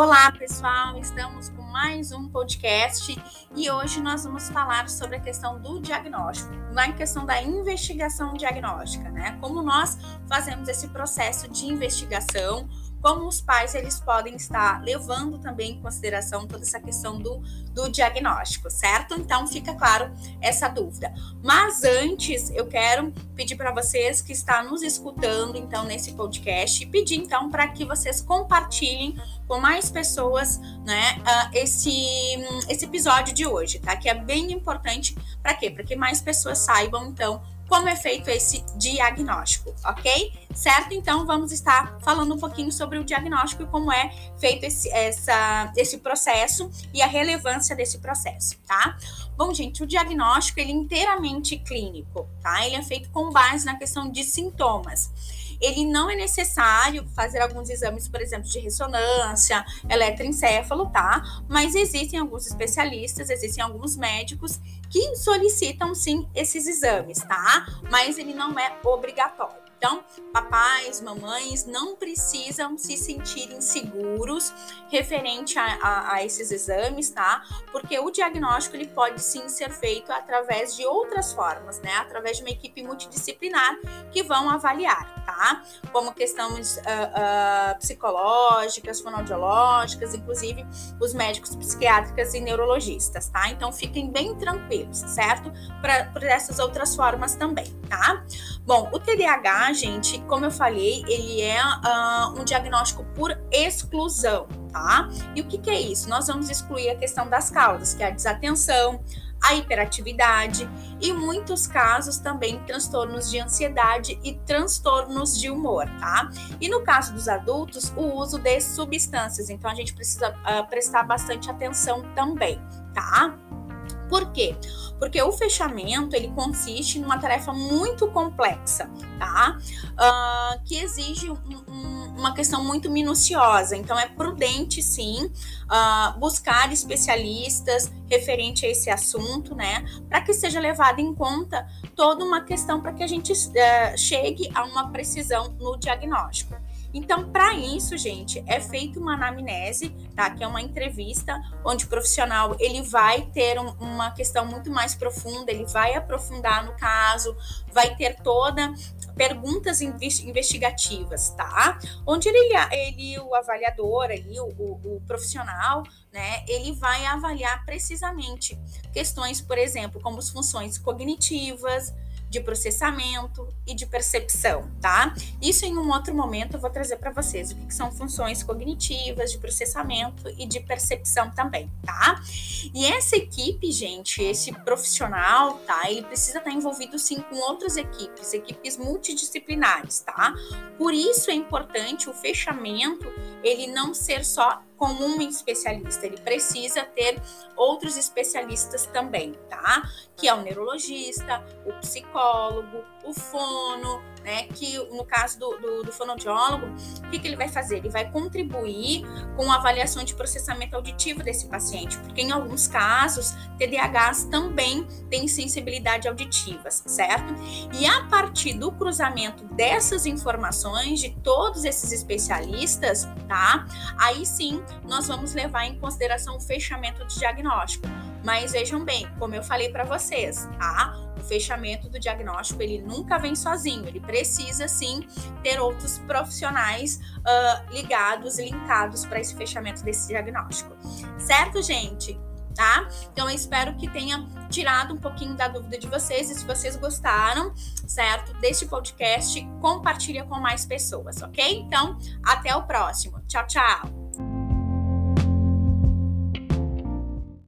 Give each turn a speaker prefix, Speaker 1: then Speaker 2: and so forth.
Speaker 1: Olá, pessoal! Estamos com mais um podcast e hoje nós vamos falar sobre a questão do diagnóstico, na questão da investigação diagnóstica, né? Como nós fazemos esse processo de investigação como os pais eles podem estar levando também em consideração toda essa questão do, do diagnóstico, certo? Então fica claro essa dúvida. Mas antes eu quero pedir para vocês que estão nos escutando então nesse podcast, pedir então para que vocês compartilhem com mais pessoas, né, uh, esse esse episódio de hoje, tá? Que é bem importante para quê? Para que mais pessoas saibam então como é feito esse diagnóstico, ok? Certo? Então vamos estar falando um pouquinho sobre o diagnóstico e como é feito esse, essa, esse processo e a relevância desse processo, tá? Bom, gente, o diagnóstico ele é inteiramente clínico, tá? Ele é feito com base na questão de sintomas ele não é necessário fazer alguns exames, por exemplo, de ressonância, eletroencefalo, tá? Mas existem alguns especialistas, existem alguns médicos que solicitam sim esses exames, tá? Mas ele não é obrigatório. Então, papais, mamães não precisam se sentir inseguros referente a, a, a, esses exames, tá? Porque o diagnóstico ele pode sim ser feito através de outras formas, né? Através de uma equipe multidisciplinar que vão avaliar, tá? Como questões uh, uh, psicológicas, fonoaudiológicas, inclusive os médicos psiquiátricos e neurologistas, tá? Então, fiquem bem tranquilos, certo? Para por essas outras formas também, tá? Bom, o TDAH gente, como eu falei, ele é uh, um diagnóstico por exclusão, tá? E o que, que é isso? Nós vamos excluir a questão das causas, que é a desatenção, a hiperatividade e, muitos casos, também transtornos de ansiedade e transtornos de humor, tá? E no caso dos adultos, o uso de substâncias. Então, a gente precisa uh, prestar bastante atenção também, tá? Por quê? Porque o fechamento ele consiste numa tarefa muito complexa, tá? Uh, que exige um, um, uma questão muito minuciosa. Então é prudente, sim, uh, buscar especialistas referente a esse assunto, né? Para que seja levada em conta toda uma questão para que a gente uh, chegue a uma precisão no diagnóstico. Então, para isso, gente, é feita uma anamnese, tá? Que é uma entrevista onde o profissional ele vai ter um, uma questão muito mais profunda, ele vai aprofundar no caso, vai ter toda perguntas investigativas, tá? Onde ele, ele o avaliador ali, o, o, o profissional, né? Ele vai avaliar precisamente questões, por exemplo, como as funções cognitivas, de processamento e de percepção, tá? Isso em um outro momento eu vou trazer para vocês o que, são funções cognitivas, de processamento e de percepção também, tá? E essa equipe, gente, esse profissional, tá? Ele precisa estar envolvido sim com outras equipes, equipes multidisciplinares, tá? Por isso é importante o fechamento, ele não ser só com um especialista, ele precisa ter outros especialistas também, tá? Que é o neurologista, o psicólogo, o fono, né? Que no caso do, do, do fonoaudiólogo, o que, que ele vai fazer? Ele vai contribuir com a avaliação de processamento auditivo desse paciente, porque em alguns casos, TDAHs também têm sensibilidade auditiva, certo? E a partir do cruzamento dessas informações de todos esses especialistas, tá? Aí sim nós vamos levar em consideração o fechamento do diagnóstico. Mas vejam bem, como eu falei para vocês, tá? O fechamento do diagnóstico ele nunca vem sozinho, ele precisa sim ter outros profissionais uh, ligados linkados para esse fechamento desse diagnóstico. Certo, gente? Tá? Então eu espero que tenha tirado um pouquinho da dúvida de vocês e se vocês gostaram, certo? Deste podcast, compartilha com mais pessoas, ok? Então, até o próximo. Tchau, tchau.